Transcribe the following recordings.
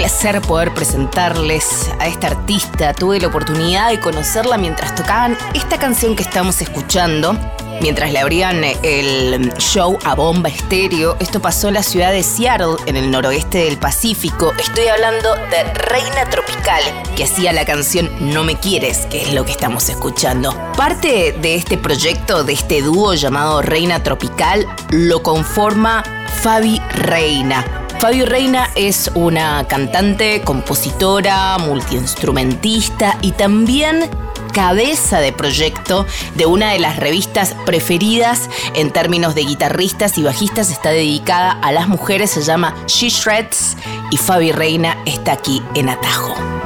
placer poder presentarles a esta artista. Tuve la oportunidad de conocerla mientras tocaban esta canción que estamos escuchando. Mientras le abrían el show a bomba estéreo, esto pasó en la ciudad de Seattle, en el noroeste del Pacífico. Estoy hablando de Reina Tropical, que hacía la canción No Me Quieres, que es lo que estamos escuchando. Parte de este proyecto, de este dúo llamado Reina Tropical, lo conforma Fabi Reina. Fabi Reina es una cantante, compositora, multiinstrumentista y también cabeza de proyecto de una de las revistas preferidas en términos de guitarristas y bajistas. Está dedicada a las mujeres, se llama She Shreds y Fabi Reina está aquí en Atajo.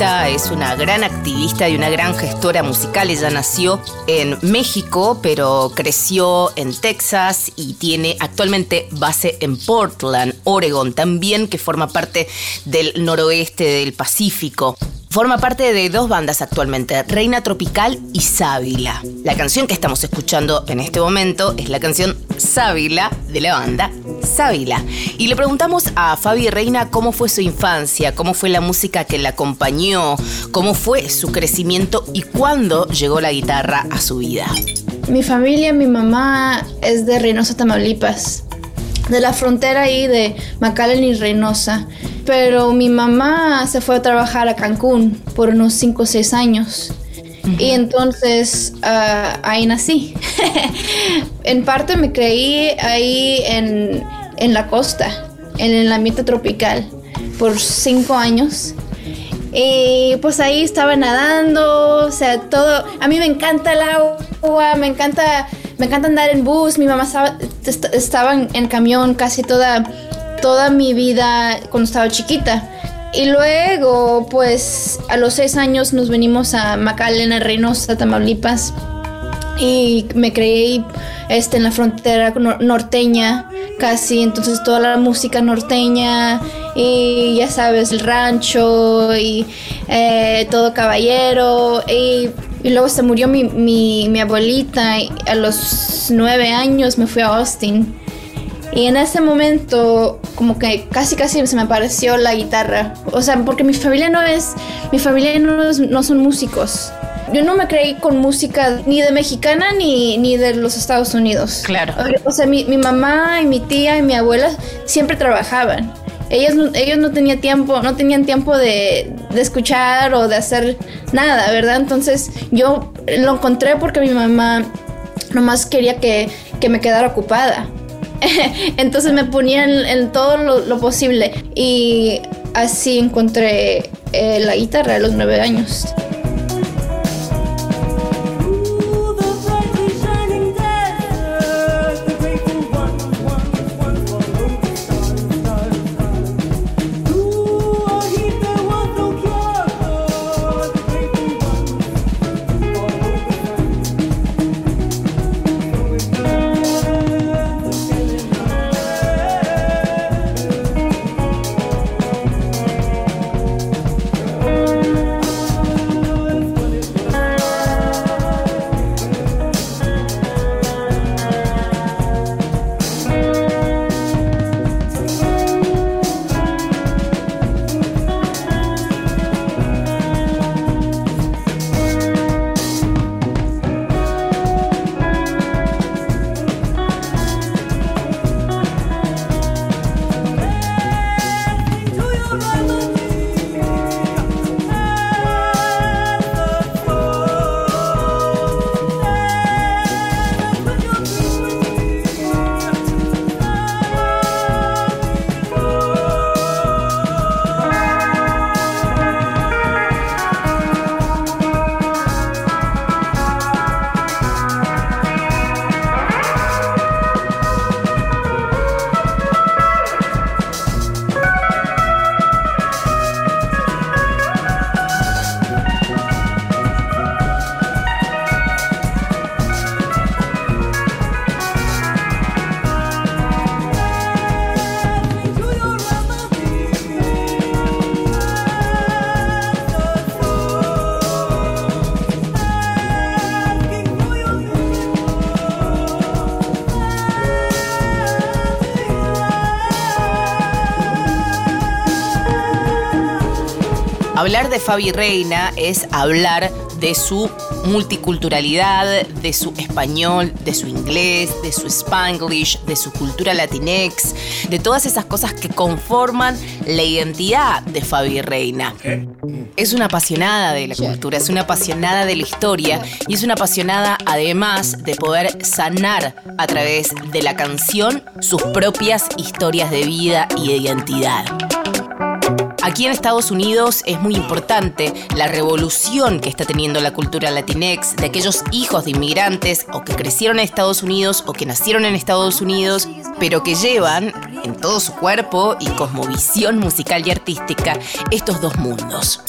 Es una gran activista y una gran gestora musical. Ella nació en México, pero creció en Texas y tiene actualmente base en Portland, Oregon, también que forma parte del noroeste del Pacífico. Forma parte de dos bandas actualmente, Reina Tropical y Sábila. La canción que estamos escuchando en este momento es la canción Sábila de la banda Sábila. Y le preguntamos a Fabi Reina cómo fue su infancia, cómo fue la música que la acompañó, cómo fue su crecimiento y cuándo llegó la guitarra a su vida. Mi familia, mi mamá es de Reynosa, Tamaulipas, de la frontera ahí de McAllen y Reynosa pero mi mamá se fue a trabajar a Cancún por unos 5 o 6 años. Y entonces ah, ahí nací. en parte me creí ahí en, en, la costa, en el ambiente tropical, por 5 años. Y pues ahí estaba nadando, o sea, todo. A mí me encanta el agua, me encanta, me encanta andar en bus. Mi mamá estaba, estaba en camión casi toda toda mi vida cuando estaba chiquita. Y luego, pues a los seis años nos venimos a Macalena, Reynosa, Tamaulipas. Y me creí este, en la frontera norteña, casi. Entonces toda la música norteña y ya sabes, el rancho y eh, todo caballero. Y, luego se murió mi, mi, mi abuelita. A los nueve años me fui a Austin. Y en ese momento, como que casi casi se me apareció la guitarra. O sea, porque mi familia no es, mi familia no, no son músicos. Yo no me creí con música ni de mexicana ni, ni de los Estados Unidos. Claro. O sea, mi, mi mamá y mi tía y mi abuela siempre trabajaban. Ellos, ellos no tenían tiempo, no tenían tiempo de, de, escuchar o de hacer nada, ¿verdad? Entonces yo lo encontré porque mi mamá nomás quería que, que me quedara ocupada. Entonces me ponía en, todo lo, posible y así encontré eh, la guitarra a los nueve años. Hablar de Fabi Reina es hablar de su multiculturalidad, de su español, de su inglés, de su spanglish, de su cultura latinex, de todas esas cosas que conforman la identidad de Fabi Reina. Es una apasionada de la cultura, es una apasionada de la historia y es una apasionada además de poder sanar a través de la canción sus propias historias de vida y de identidad. Aquí en Estados Unidos es muy importante la revolución que está teniendo la cultura latinex de aquellos hijos de inmigrantes o que crecieron en Estados Unidos o que nacieron en Estados Unidos, pero que llevan en todo su cuerpo y cosmovisión musical y artística estos dos mundos.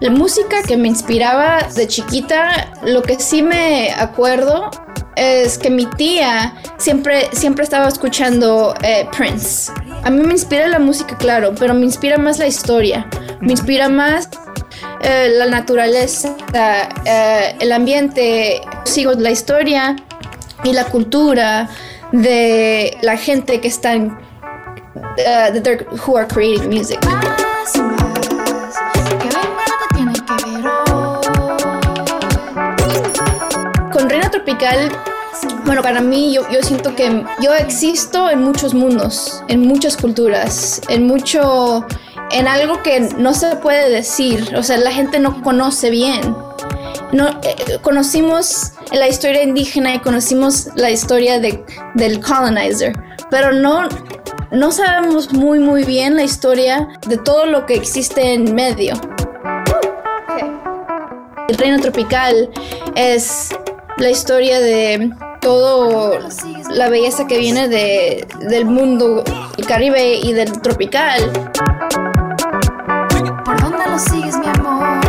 La música que me inspiraba de chiquita, lo que sí me acuerdo es que mi tía siempre, siempre estaba escuchando eh, Prince. A mí me inspira la música, claro, pero me inspira más la historia. Me inspira más eh, la naturaleza, eh, el ambiente. Sigo la historia y la cultura de la gente que están, uh, who are creating music. Con Reina Tropical bueno, para mí yo, siento que yo existo en muchos mundos, en muchas culturas, en mucho, en algo que no se puede decir, o sea, la gente no conoce bien. No, eh, conocimos la historia indígena y conocimos la historia de, del colonizer, pero no, no sabemos muy muy bien la historia de todo lo que existe en medio. El reino tropical es la historia de todo la belleza que viene de, del mundo caribe y del tropical. ¿Por dónde lo sigues, mi amor?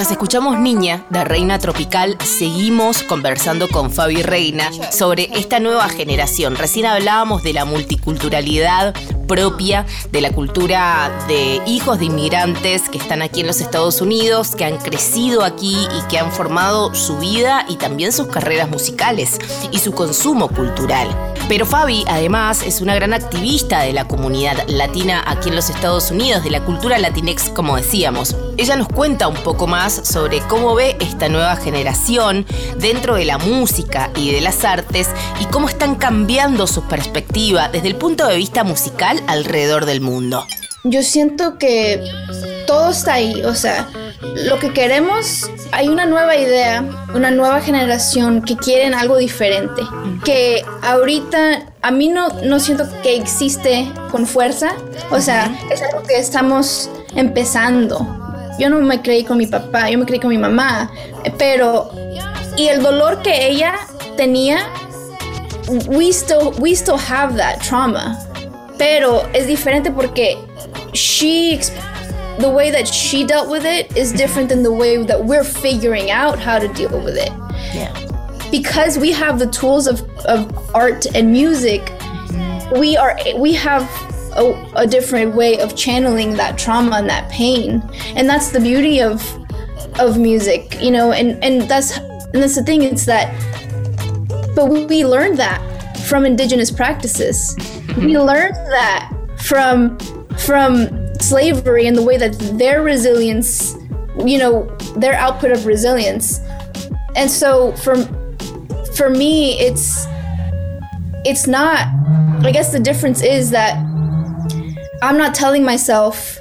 Mientras escuchamos Niña de Reina Tropical, seguimos conversando con Fabi Reina sobre esta nueva generación. Recién hablábamos de la multiculturalidad propia de la cultura de hijos de inmigrantes que están aquí en los Estados Unidos, que han crecido aquí y que han formado su vida y también sus carreras musicales y su consumo cultural. Pero Fabi además es una gran activista de la comunidad latina aquí en los Estados Unidos, de la cultura latinex como decíamos. Ella nos cuenta un poco más sobre cómo ve esta nueva generación dentro de la música y de las artes y cómo están cambiando su perspectiva desde el punto de vista musical alrededor del mundo. Yo siento que todo está ahí, o sea, lo que queremos, hay una nueva idea, una nueva generación que quieren algo diferente, que ahorita a mí no, no siento que existe con fuerza, o sea, es algo que estamos empezando. Yo no me creí con mi papá, yo me creí con mi mamá, pero y el dolor que ella tenía, we still we still have that trauma. Pero es diferente porque she the way that she dealt with it is different than the way that we're figuring out how to deal with it. Yeah. Because we have the tools of, of art and music, we are we have a, a different way of channeling that trauma and that pain. And that's the beauty of of music, you know, and, and that's and that's the thing, it's that but we learned that from indigenous practices. We mm-hmm. learned that from from slavery and the way that their resilience, you know, their output of resilience and so for for me it's it's not i guess the difference is that i'm not telling myself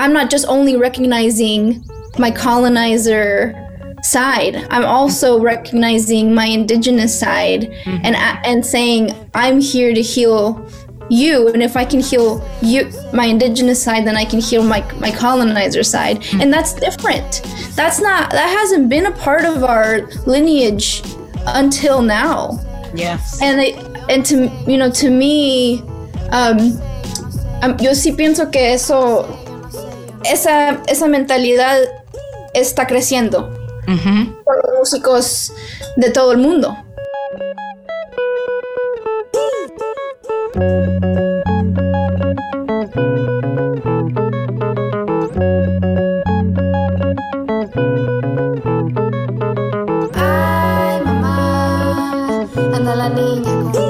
i'm not just only recognizing my colonizer side. I'm also recognizing my indigenous side and and saying i'm here to heal you. And if i can heal you my indigenous side then i can heal my my colonizer side. And that's different. That's not that hasn't been a part of our lineage until now. Yes. and it, and to you know to me um, yo sí pienso que eso esa esa mentalidad está creciendo por los músicos de todo el mundo. Ay, mamá, anda la niña con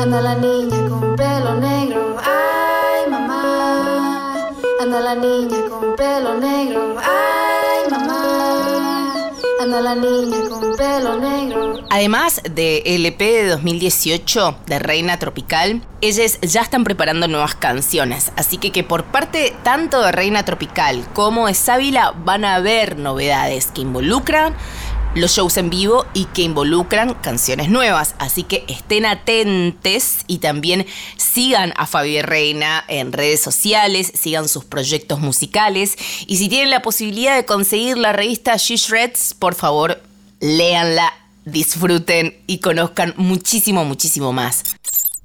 anda la niña con pelo negro. Ay, mamá, anda la niña con pelo negro. Ay, mamá, anda la niña con pelo negro. Además de LP de 2018 de Reina Tropical, ellas ya están preparando nuevas canciones, así que que por parte tanto de Reina Tropical como de Sábila van a haber novedades que involucran los shows en vivo y que involucran canciones nuevas, así que estén atentes y también sigan a Fabi Reina en redes sociales, sigan sus proyectos musicales y si tienen la posibilidad de conseguir la revista She Shreds, por favor, léanla, disfruten y conozcan muchísimo, muchísimo más.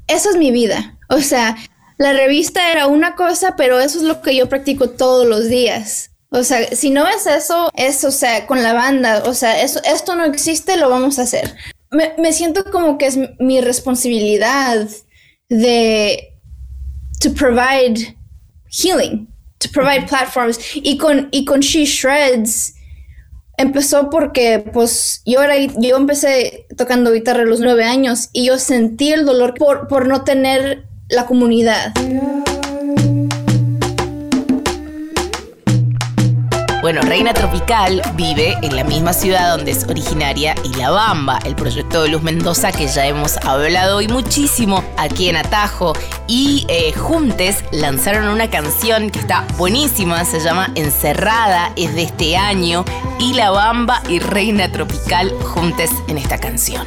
Esa es mi vida. O sea, la revista era una cosa, pero eso es lo que yo practico todos los días. O sea, si no es eso, es, o sea, con la banda, o sea, eso, esto no existe, lo vamos a hacer. Me, me siento como que es mi responsabilidad de to provide healing, to provide platforms. Y con, y con She Shreds empezó porque, pues, yo, era, yo empecé tocando guitarra a los nueve años y yo sentí el dolor por, por no tener la comunidad. Bueno, Reina Tropical vive en la misma ciudad donde es originaria y La Bamba, el proyecto de Luz Mendoza que ya hemos hablado hoy muchísimo aquí en Atajo. Y eh, juntes lanzaron una canción que está buenísima, se llama Encerrada, es de este año. Y La Bamba y Reina Tropical juntes en esta canción.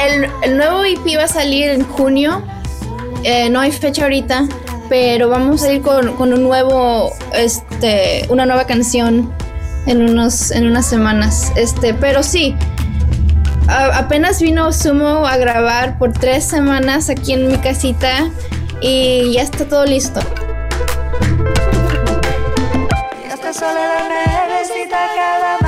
El, nuevo EP va a salir en junio. Eh, no hay fecha ahorita, pero vamos a ir con, un nuevo, este, una nueva canción en, unos, en unas semanas. Este, pero sí, apenas vino Sumo a grabar por tres semanas aquí en mi casita y ya está todo listo. Esta soledad me cada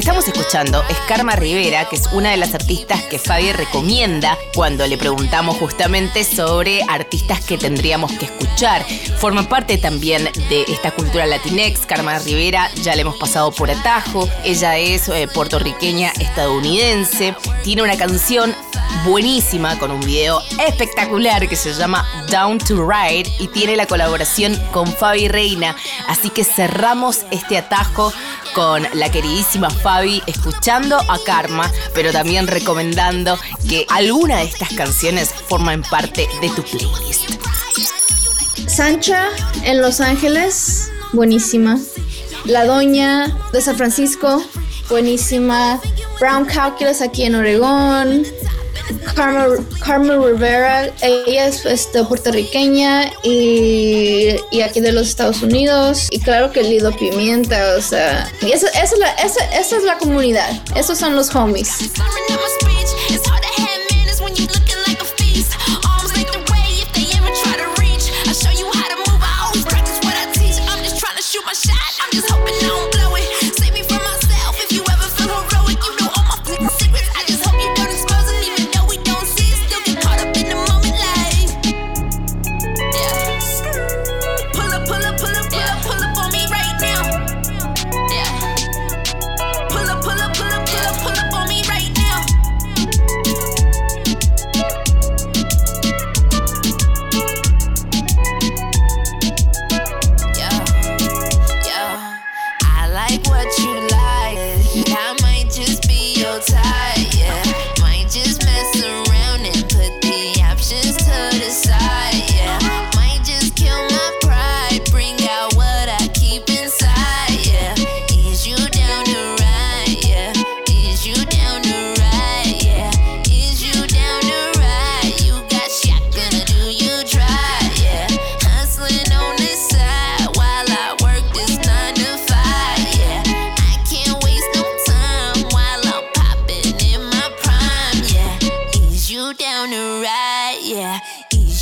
estamos escuchando es Karma Rivera, que es una de las artistas que Fabi recomienda cuando le preguntamos justamente sobre artistas que tendríamos que escuchar. Forma parte también de esta cultura latinex. Karma Rivera ya le hemos pasado por atajo. Ella es eh, puertorriqueña estadounidense. Tiene una canción buenísima con un video espectacular que se llama Down to Ride y tiene la colaboración con Fabi Reina. Así que cerramos este atajo con la queridísima Fabi escuchando a Karma, pero también recomendando que alguna de estas canciones forman parte de tu playlist. Sancha en Los Ángeles, buenísima. La Doña de San Francisco, buenísima. Brown Calculus aquí en Oregón. Carmen Rivera, ella es este, puertorriqueña y, y, aquí de los Estados Unidos. Y claro que Lido Pimienta, o sea, esa, esa, es la, esa, esa es la comunidad, esos son los homies.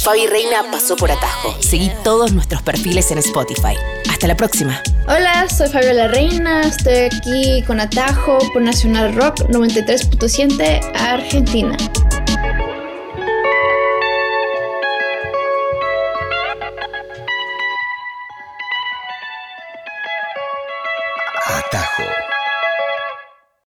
Fabi Reina pasó por atajo. Seguí todos nuestros perfiles en Spotify. Hasta la próxima. Hola, soy Fabiola Reina. Estoy aquí con Atajo por Nacional Rock 93.7 Argentina.